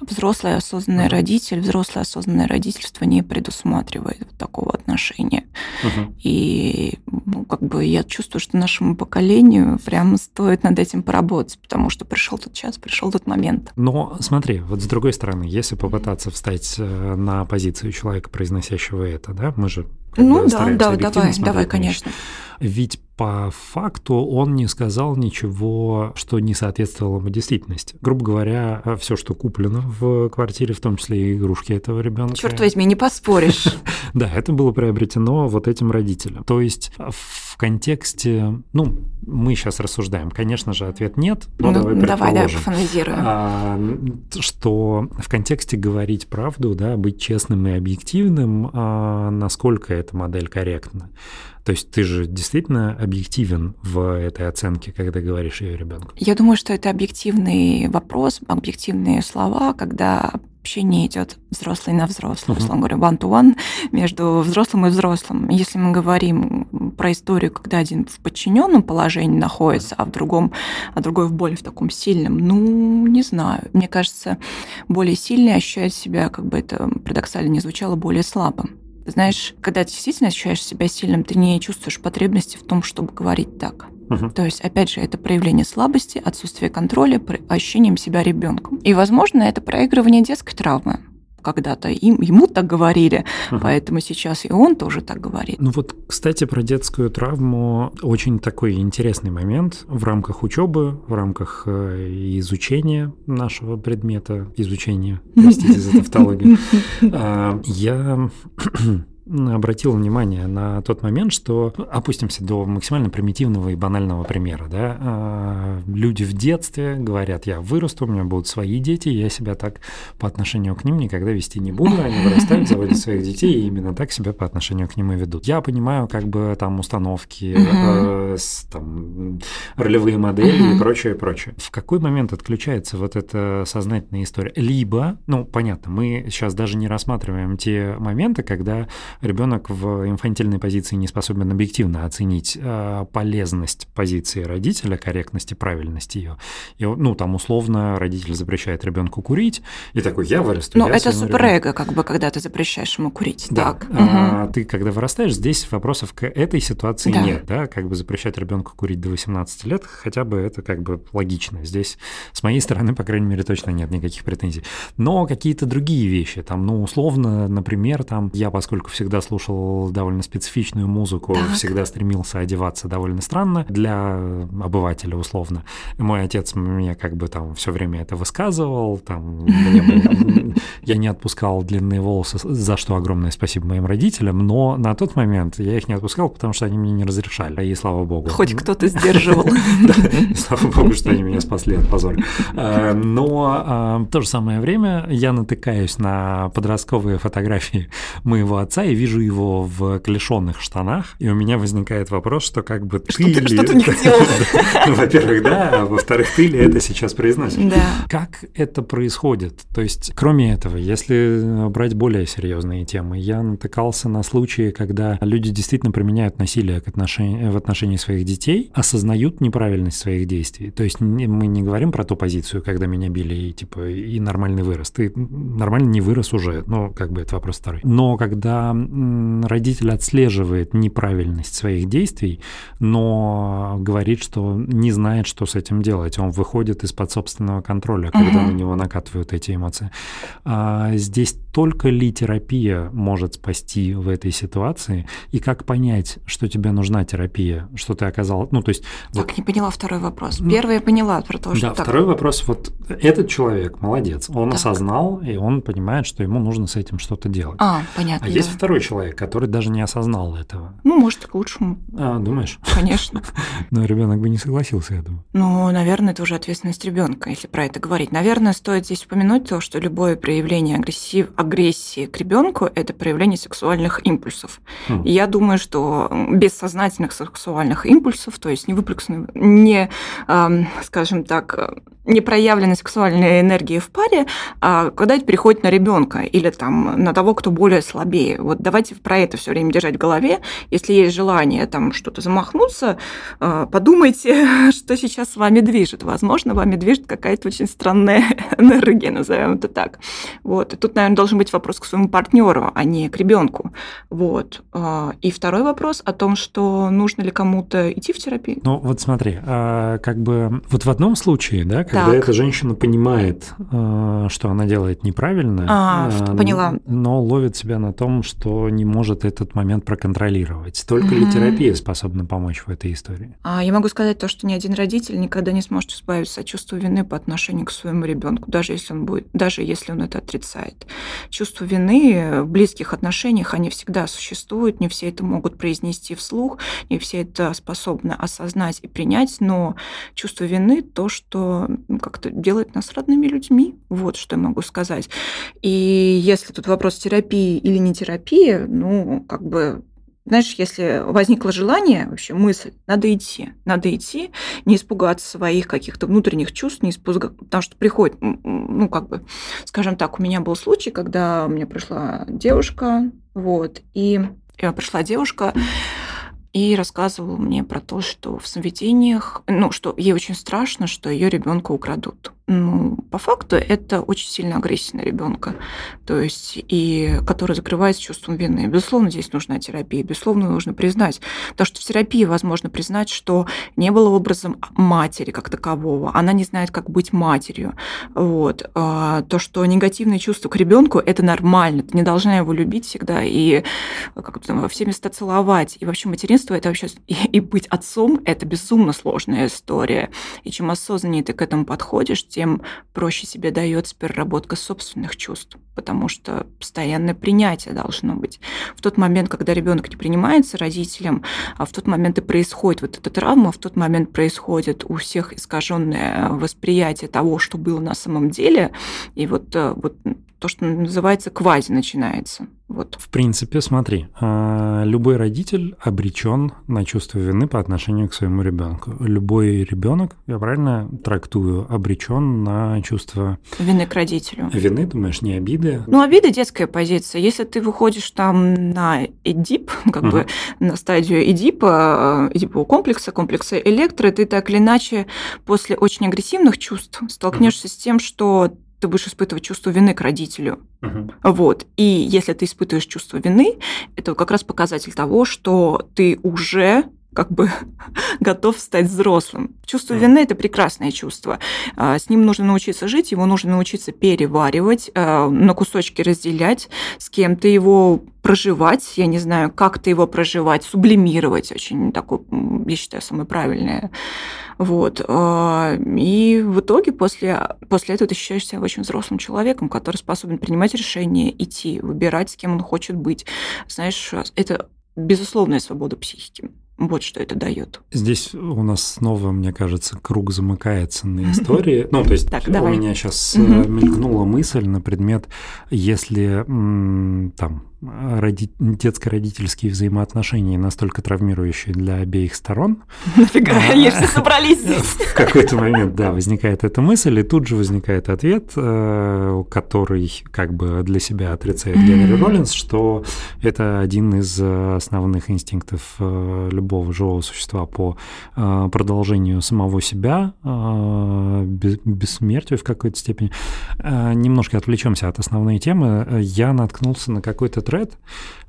Взрослый осознанный uh-huh. родитель, взрослое осознанное родительство не предусматривает вот такого отношения. Uh-huh. И ну, как бы я чувствую, что нашему поколению прямо стоит над этим поработать, потому что пришел тот час, пришел тот момент. Но смотри, вот с другой стороны, если попытаться встать э, на позицию человека, произносящего это, да, мы же ну да, да, давай, давай, конечно. Ведь по факту он не сказал ничего, что не соответствовало ему действительности. Грубо говоря, все, что куплено в квартире, в том числе и игрушки этого ребенка. Черт возьми, не поспоришь. Да, это было приобретено вот этим родителям. То есть в контексте, ну, мы сейчас рассуждаем, конечно же, ответ нет, но ну, давай Давай, давай пофантазируем. А, что в контексте говорить правду, да, быть честным и объективным, а, насколько эта модель корректна. То есть ты же действительно объективен в этой оценке, когда говоришь ее ребенку? Я думаю, что это объективный вопрос, объективные слова, когда общение идет взрослый на взрослый, uh-huh. условно говоря, one-to-one между взрослым и взрослым. Если мы говорим про историю, когда один в подчиненном положении находится, а в другом, а другой в более в таком сильном, ну, не знаю. Мне кажется, более сильный ощущает себя, как бы это парадоксально не звучало, более слабым. Знаешь, когда ты действительно ощущаешь себя сильным, ты не чувствуешь потребности в том, чтобы говорить так. Угу. То есть, опять же, это проявление слабости, отсутствие контроля, ощущением себя ребенком. И, возможно, это проигрывание детской травмы когда-то им, ему так говорили, uh-huh. поэтому сейчас и он тоже так говорит. Ну вот, кстати, про детскую травму очень такой интересный момент в рамках учебы, в рамках э, изучения нашего предмета, изучения, простите за тавтологию. А, я обратил внимание на тот момент, что опустимся до максимально примитивного и банального примера. Да? А, люди в детстве говорят, я вырасту, у меня будут свои дети, я себя так по отношению к ним никогда вести не буду, они вырастают, заводят своих детей, и именно так себя по отношению к ним и ведут. Я понимаю как бы там установки, э, там, ролевые модели и прочее, прочее. В какой момент отключается вот эта сознательная история? Либо, ну, понятно, мы сейчас даже не рассматриваем те моменты, когда ребенок в инфантильной позиции не способен объективно оценить э, полезность позиции родителя, корректность и правильность ее. И, ну, там условно родитель запрещает ребенку курить, и такой, я вырасту. Но это суперэго, как бы, когда ты запрещаешь ему курить. Да. Так. А, угу. Ты, когда вырастаешь, здесь вопросов к этой ситуации да. нет, да, как бы запрещать ребенку курить до 18 лет, хотя бы это как бы логично. Здесь с моей стороны, по крайней мере, точно нет никаких претензий. Но какие-то другие вещи, там, ну, условно, например, там, я, поскольку всегда всегда слушал довольно специфичную музыку, так. всегда стремился одеваться довольно странно для обывателя условно. Мой отец мне как бы там все время это высказывал, там я не отпускал длинные волосы, за что огромное спасибо моим родителям, но на тот момент я их не отпускал, потому что они мне не разрешали, и слава богу. Хоть кто-то сдерживал. Слава богу, что они меня спасли от позора. Но в то же самое время я натыкаюсь на подростковые фотографии моего отца и вижу его в клешенных штанах, и у меня возникает вопрос, что как бы ты ли... Что ты не делал? Ну, во-первых, да, а во-вторых, ты ли это сейчас произносишь? Да. Как это происходит? То есть, кроме этого, если брать более серьезные темы, я натыкался на случаи, когда люди действительно применяют насилие к отношению, в отношении своих детей, осознают неправильность своих действий. То есть мы не говорим про ту позицию, когда меня били и типа и нормальный вырос. Ты нормально не вырос уже, но как бы это вопрос второй. Но когда родитель отслеживает неправильность своих действий, но говорит, что не знает, что с этим делать. Он выходит из-под собственного контроля, когда угу. на него накатывают эти эмоции. А здесь только ли терапия может спасти в этой ситуации, и как понять, что тебе нужна терапия, что ты оказал, ну то есть... Так, вот... не поняла второй вопрос. Первый я поняла про то, что... Да, так... второй вопрос, вот этот человек молодец, он так. осознал, и он понимает, что ему нужно с этим что-то делать. А, понятно. А да. есть второй человек, который даже не осознал этого. Ну, может, к лучшему. А, думаешь? Конечно. Но ребенок бы не согласился, я думаю. Ну, наверное, это уже ответственность ребенка, если про это говорить. Наверное, стоит здесь упомянуть то, что любое проявление агрессив... агрессии к ребенку это проявление сексуальных импульсов. Хм. И я думаю, что без сознательных сексуальных импульсов, то есть не выплеснув, не, скажем так, не проявленной сексуальной энергии в паре, а когда это переходит на ребенка или там на того, кто более слабее. Вот давайте про это все время держать в голове. Если есть желание там что-то замахнуться, а, подумайте, что сейчас с вами движет. Возможно, вами движет какая-то очень странная энергия, назовем это так. Вот. И тут, наверное, должен быть вопрос к своему партнеру, а не к ребенку. Вот. А, и второй вопрос о том, что нужно ли кому-то идти в терапию. Ну вот смотри, а, как бы вот в одном случае, да, когда так. эта женщина понимает, что она делает неправильно, а, поняла. но ловит себя на том, что что не может этот момент проконтролировать. Только mm-hmm. ли терапия способна помочь в этой истории? А я могу сказать то, что ни один родитель никогда не сможет избавиться от чувства вины по отношению к своему ребенку, даже если он будет, даже если он это отрицает. Чувство вины в близких отношениях, они всегда существуют, не все это могут произнести вслух, не все это способны осознать и принять, но чувство вины то, что как-то делает нас родными людьми. Вот что я могу сказать. И если тут вопрос терапии или не терапии, ну, как бы знаешь, если возникло желание, вообще мысль, надо идти, надо идти, не испугаться своих каких-то внутренних чувств, не испугаться, потому что приходит, ну, как бы, скажем так, у меня был случай, когда меня пришла девушка, вот, и пришла девушка, и рассказывала мне про то, что в сновидениях, ну, что ей очень страшно, что ее ребенка украдут ну, по факту это очень сильно агрессия на ребенка, то есть и который закрывается чувством вины. Безусловно, здесь нужна терапия, безусловно, нужно признать, потому что в терапии возможно признать, что не было образом матери как такового, она не знает, как быть матерью. Вот. А то, что негативные чувства к ребенку это нормально, ты не должна его любить всегда и как там, во все места целовать. И вообще материнство это вообще и быть отцом это безумно сложная история. И чем осознаннее ты к этому подходишь, тем проще себе дается переработка собственных чувств, потому что постоянное принятие должно быть. В тот момент, когда ребенок не принимается родителям, а в тот момент и происходит вот эта травма, в тот момент происходит у всех искаженное восприятие того, что было на самом деле, и вот, э, вот то, что называется квази начинается. Вот. В принципе, смотри, а, любой родитель обречен на чувство вины по отношению к своему ребенку. Любой ребенок, я правильно трактую, обречен на чувство вины к родителю. Вины, думаешь, не обиды? Ну, обида детская позиция. Если ты выходишь там на эдип, как угу. бы на стадию эдипа, эдипового комплекса, комплекса электро, ты так или иначе после очень агрессивных чувств столкнешься угу. с тем, что ты будешь испытывать чувство вины к родителю. Uh-huh. Вот. И если ты испытываешь чувство вины, это как раз показатель того, что ты уже как бы готов стать взрослым. Чувство вины – это прекрасное чувство. А, с ним нужно научиться жить, его нужно научиться переваривать, а, на кусочки разделять, с кем-то его проживать, я не знаю, как-то его проживать, сублимировать, очень такое, я считаю, самое правильное. Вот. А, и в итоге после, после этого ты ощущаешь себя очень взрослым человеком, который способен принимать решения, идти, выбирать, с кем он хочет быть. Знаешь, это безусловная свобода психики. Вот что это дает. Здесь у нас снова, мне кажется, круг замыкается на истории. Ну, то есть так, у давай. меня сейчас угу. мелькнула мысль на предмет, если там роди... детско-родительские взаимоотношения настолько травмирующие для обеих сторон. Нафига они все собрались здесь? В какой-то момент, да, возникает эта мысль, и тут же возникает ответ, э, который как бы для себя отрицает Генри Роллинс, что это один из основных инстинктов э, любого живого существа по э, продолжению самого себя, бессмертию в какой-то степени. Немножко отвлечемся от основной темы. Я наткнулся на какой-то тред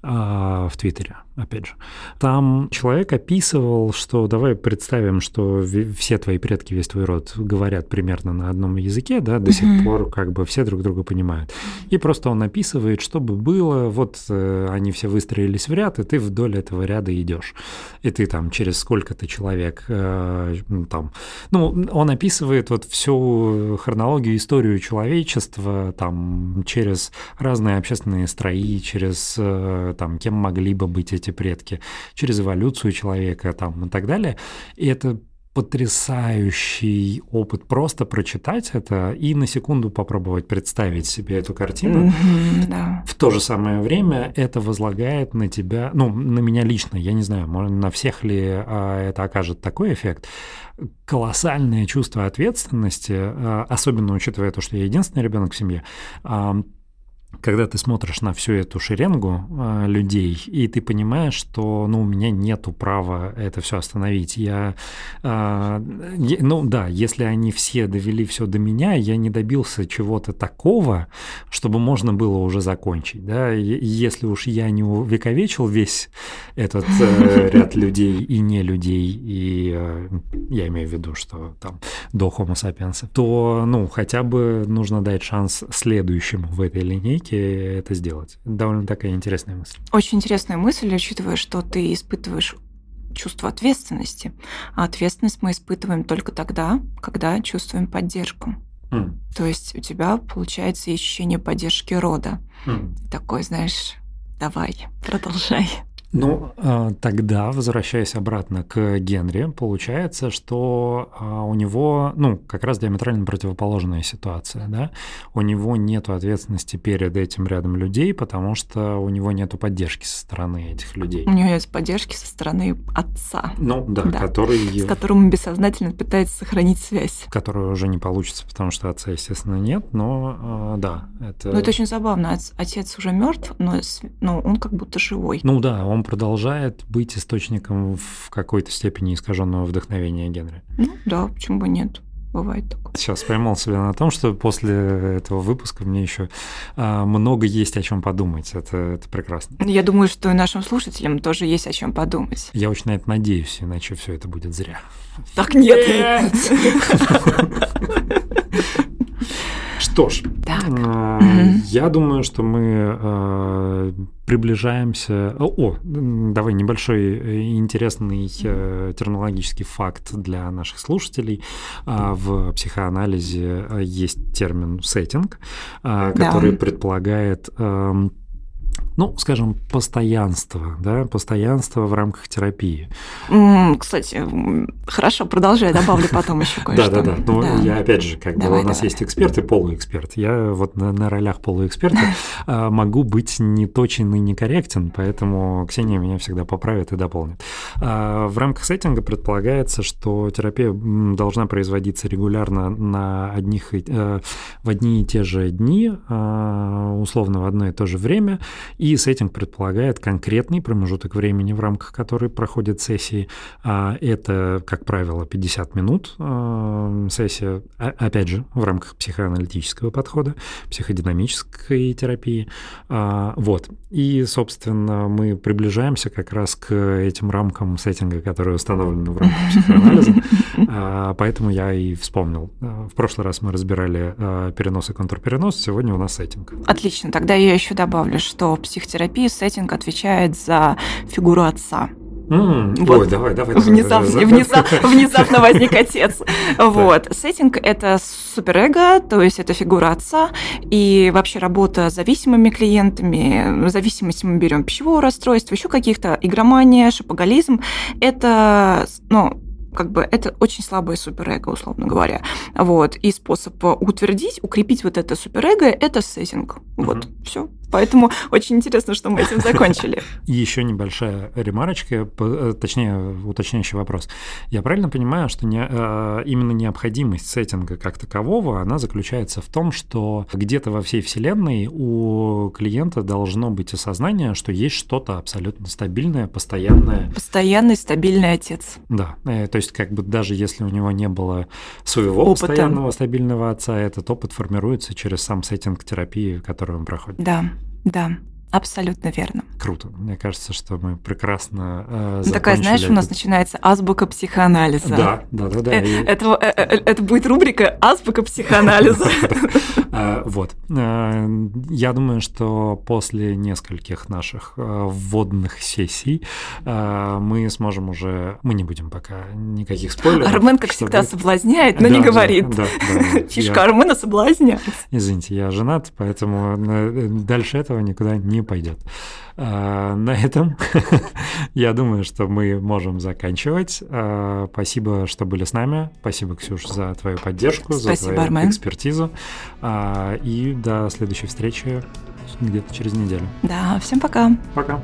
а, в Твиттере, опять же. Там человек описывал, что давай представим, что все твои предки, весь твой род говорят примерно на одном языке, да, до сих пор как бы все друг друга понимают. И просто он описывает, что бы было, вот э, они все выстроились в ряд, и ты вдоль этого ряда идешь. И ты там через сколько-то человек э, там, ну, он описывает вот всю хронологию, историю человечества, там, через разные общественные строи, через э, там, кем могли бы быть эти предки, через эволюцию человека там, и так далее. И это потрясающий опыт просто прочитать это и на секунду попробовать представить себе эту картину. Mm-hmm, да. В то же самое время это возлагает на тебя, ну, на меня лично, я не знаю, на всех ли а, это окажет такой эффект, колоссальное чувство ответственности, а, особенно учитывая то, что я единственный ребенок в семье, когда ты смотришь на всю эту шеренгу э, людей, и ты понимаешь, что ну, у меня нету права это все остановить. Я, э, ну да, если они все довели все до меня, я не добился чего-то такого, чтобы можно было уже закончить. Да? Если уж я не увековечил весь этот э, ряд людей и не людей, и э, я имею в виду, что там до Homo sapiens, то ну хотя бы нужно дать шанс следующему в этой линейке рамки это сделать. Довольно такая интересная мысль. Очень интересная мысль, учитывая, что ты испытываешь чувство ответственности. А ответственность мы испытываем только тогда, когда чувствуем поддержку. Mm. То есть у тебя получается ощущение поддержки рода. Mm. Такой, знаешь, давай, продолжай. Ну, а, тогда, возвращаясь обратно к Генри, получается, что а, у него, ну, как раз диаметрально противоположная ситуация, да? У него нет ответственности перед этим рядом людей, потому что у него нет поддержки со стороны этих людей. У него есть поддержки со стороны отца. Ну, да, да. который... С которым он бессознательно пытается сохранить связь. Которую уже не получится, потому что отца, естественно, нет, но а, да, это... Ну, это очень забавно. Отец уже мертв, но, но он как будто живой. Ну да, он продолжает быть источником в какой-то степени искаженного вдохновения Генри. Ну да, почему бы нет? Бывает такое. Сейчас поймал себя на том, что после этого выпуска мне еще а, много есть о чем подумать. Это, это прекрасно. Я думаю, что и нашим слушателям тоже есть о чем подумать. Я очень на это надеюсь, иначе все это будет зря. Так нет. Что ж, так. Э, я думаю, что мы э, приближаемся... О, давай небольшой э, интересный э, терминологический факт для наших слушателей. Э, в психоанализе э, есть термин «сеттинг», э, который да. предполагает... Э, ну, скажем, постоянство, да, постоянство в рамках терапии. Кстати, хорошо, продолжай, добавлю потом еще кое-что. Да, да, да. Ну, я опять же, как бы у нас есть эксперт и полуэксперт. Я вот на, ролях полуэксперта а, могу быть не точен и некорректен, поэтому Ксения меня всегда поправит и дополнит. А, в рамках сеттинга предполагается, что терапия должна производиться регулярно на одних, э, в одни и те же дни, а, условно в одно и то же время, и сеттинг предполагает конкретный промежуток времени, в рамках которой проходят сессии. А это, как правило, 50 минут а, сессия, опять же, в рамках психоаналитического подхода, психодинамической терапии. А, вот. И, собственно, мы приближаемся как раз к этим рамкам сеттинга, которые установлены в рамках психоанализа. Поэтому я и вспомнил. В прошлый раз мы разбирали перенос и контрперенос, сегодня у нас сеттинг. Отлично. Тогда я еще добавлю, что психотерапии сеттинг отвечает за фигуру отца. Mm, вот. Ой, давай, давай. Внезапно, давай, внезапно, внезапно возник отец. Вот. Сеттинг — это суперэго, то есть это фигура отца, и вообще работа с зависимыми клиентами, зависимости мы берем пищевого расстройства, еще каких-то, игромания, шопоголизм. Это, ну, как бы это очень слабое суперэго, условно говоря. Вот. И способ утвердить, укрепить вот это суперэго – это сеттинг. Вот, угу. все. Поэтому очень интересно, что мы этим закончили. Еще небольшая ремарочка, э, точнее, уточняющий вопрос. Я правильно понимаю, что не, э, именно необходимость сеттинга как такового, она заключается в том, что где-то во всей Вселенной у клиента должно быть осознание, что есть что-то абсолютно стабильное, постоянное. Постоянный, стабильный отец. Да, э, то есть как бы даже если у него не было своего Опыта. постоянного, стабильного отца, этот опыт формируется через сам сеттинг терапии, которую он проходит. Да, да. Абсолютно верно. Круто. Мне кажется, что мы прекрасно э, ну, Такая, знаешь, у нас начинается азбука психоанализа. Да, да, да. да. Э, это, э, э, это будет рубрика «Азбука психоанализа». А, вот. Я думаю, что после нескольких наших вводных сессий мы сможем уже... Мы не будем пока никаких спойлеров. Армен, как всегда, соблазняет, но не говорит. Фишка Армена соблазняет. Извините, я женат, поэтому дальше этого никуда не не пойдет. А, на этом я думаю, что мы можем заканчивать. А, спасибо, что были с нами. Спасибо, Ксюш, за твою поддержку, Спасибо, за твою Армен. экспертизу. А, и до следующей встречи где-то через неделю. Да, всем пока. Пока.